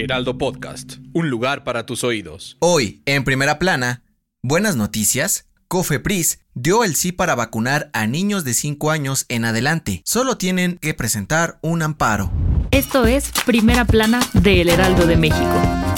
Heraldo Podcast, un lugar para tus oídos. Hoy, en primera plana, buenas noticias. Cofepris dio el sí para vacunar a niños de 5 años en adelante. Solo tienen que presentar un amparo. Esto es Primera Plana de El Heraldo de México.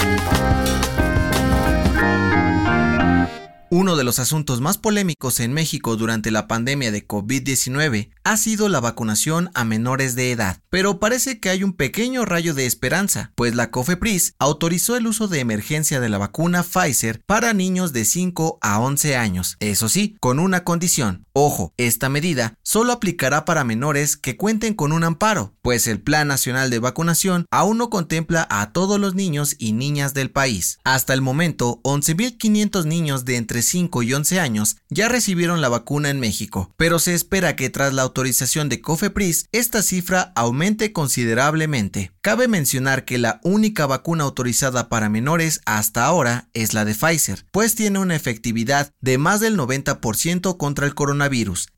Uno de los asuntos más polémicos en México durante la pandemia de COVID-19 ha sido la vacunación a menores de edad, pero parece que hay un pequeño rayo de esperanza, pues la COFEPRIS autorizó el uso de emergencia de la vacuna Pfizer para niños de 5 a 11 años, eso sí, con una condición. Ojo, esta medida solo aplicará para menores que cuenten con un amparo, pues el Plan Nacional de Vacunación aún no contempla a todos los niños y niñas del país. Hasta el momento, 11.500 niños de entre 5 y 11 años ya recibieron la vacuna en México, pero se espera que tras la autorización de COFEPRIS esta cifra aumente considerablemente. Cabe mencionar que la única vacuna autorizada para menores hasta ahora es la de Pfizer, pues tiene una efectividad de más del 90% contra el coronavirus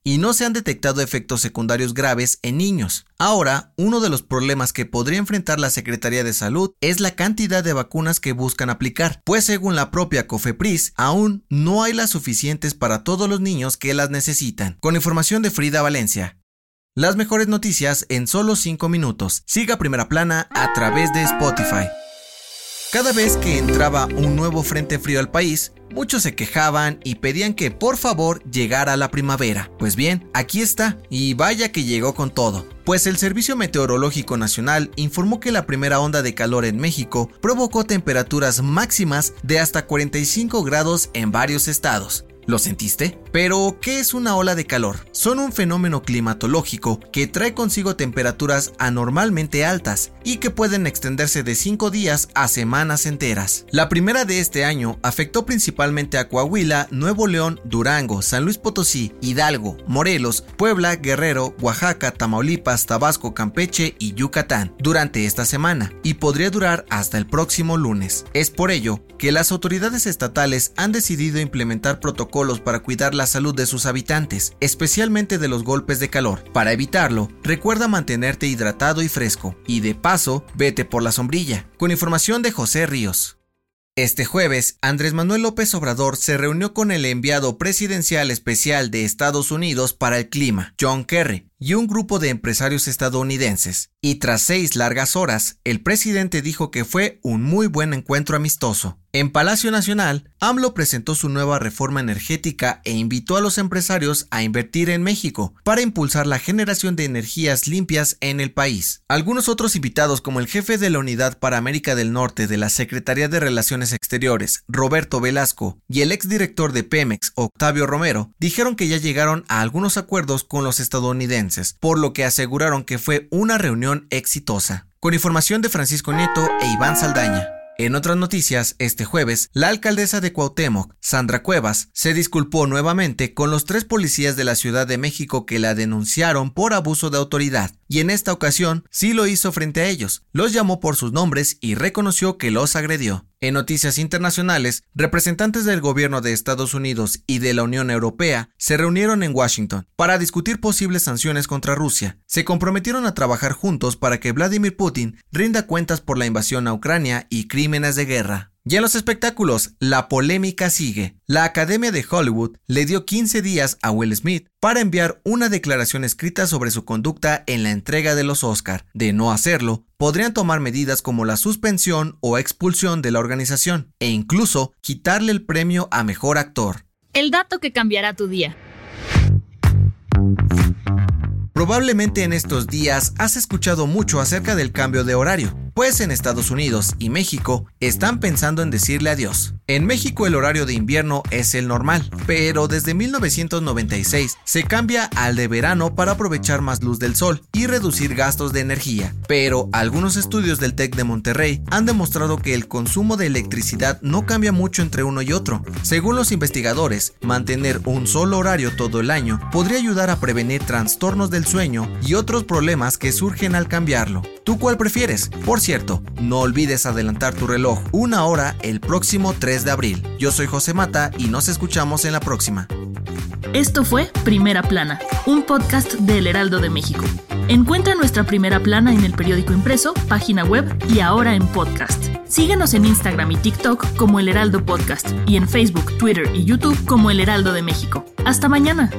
y no se han detectado efectos secundarios graves en niños. Ahora, uno de los problemas que podría enfrentar la Secretaría de Salud es la cantidad de vacunas que buscan aplicar, pues según la propia COFEPRIS, aún no hay las suficientes para todos los niños que las necesitan. Con información de Frida Valencia. Las mejores noticias en solo 5 minutos. Siga Primera Plana a través de Spotify. Cada vez que entraba un nuevo frente frío al país, muchos se quejaban y pedían que por favor llegara la primavera. Pues bien, aquí está, y vaya que llegó con todo. Pues el Servicio Meteorológico Nacional informó que la primera onda de calor en México provocó temperaturas máximas de hasta 45 grados en varios estados. ¿Lo sentiste? Pero, ¿qué es una ola de calor? Son un fenómeno climatológico que trae consigo temperaturas anormalmente altas y que pueden extenderse de 5 días a semanas enteras. La primera de este año afectó principalmente a Coahuila, Nuevo León, Durango, San Luis Potosí, Hidalgo, Morelos, Puebla, Guerrero, Oaxaca, Tamaulipas, Tabasco, Campeche y Yucatán durante esta semana y podría durar hasta el próximo lunes. Es por ello que las autoridades estatales han decidido implementar protocolos para cuidar la salud de sus habitantes, especialmente de los golpes de calor. Para evitarlo, recuerda mantenerte hidratado y fresco, y de paso, vete por la sombrilla. Con información de José Ríos. Este jueves, Andrés Manuel López Obrador se reunió con el enviado presidencial especial de Estados Unidos para el clima, John Kerry, y un grupo de empresarios estadounidenses. Y tras seis largas horas, el presidente dijo que fue un muy buen encuentro amistoso. En Palacio Nacional, AMLO presentó su nueva reforma energética e invitó a los empresarios a invertir en México para impulsar la generación de energías limpias en el país. Algunos otros invitados, como el jefe de la Unidad para América del Norte de la Secretaría de Relaciones Exteriores, Roberto Velasco, y el exdirector de Pemex, Octavio Romero, dijeron que ya llegaron a algunos acuerdos con los estadounidenses, por lo que aseguraron que fue una reunión exitosa. Con información de Francisco Nieto e Iván Saldaña. En otras noticias, este jueves, la alcaldesa de Cuauhtémoc, Sandra Cuevas, se disculpó nuevamente con los tres policías de la Ciudad de México que la denunciaron por abuso de autoridad, y en esta ocasión sí lo hizo frente a ellos, los llamó por sus nombres y reconoció que los agredió. En noticias internacionales, representantes del gobierno de Estados Unidos y de la Unión Europea se reunieron en Washington para discutir posibles sanciones contra Rusia. Se comprometieron a trabajar juntos para que Vladimir Putin rinda cuentas por la invasión a Ucrania y crímenes de guerra. Y en los espectáculos, la polémica sigue. La Academia de Hollywood le dio 15 días a Will Smith para enviar una declaración escrita sobre su conducta en la entrega de los Oscar. De no hacerlo, podrían tomar medidas como la suspensión o expulsión de la organización e incluso quitarle el premio a mejor actor. El dato que cambiará tu día. Probablemente en estos días has escuchado mucho acerca del cambio de horario. Pues en Estados Unidos y México están pensando en decirle adiós. En México el horario de invierno es el normal, pero desde 1996 se cambia al de verano para aprovechar más luz del sol y reducir gastos de energía. Pero algunos estudios del TEC de Monterrey han demostrado que el consumo de electricidad no cambia mucho entre uno y otro. Según los investigadores, mantener un solo horario todo el año podría ayudar a prevenir trastornos del sueño y otros problemas que surgen al cambiarlo. ¿Tú cuál prefieres? Cierto, no olvides adelantar tu reloj una hora el próximo 3 de abril. Yo soy José Mata y nos escuchamos en la próxima. Esto fue Primera Plana, un podcast del Heraldo de México. Encuentra nuestra Primera Plana en el periódico impreso, página web y ahora en podcast. Síguenos en Instagram y TikTok como El Heraldo Podcast y en Facebook, Twitter y YouTube como El Heraldo de México. Hasta mañana.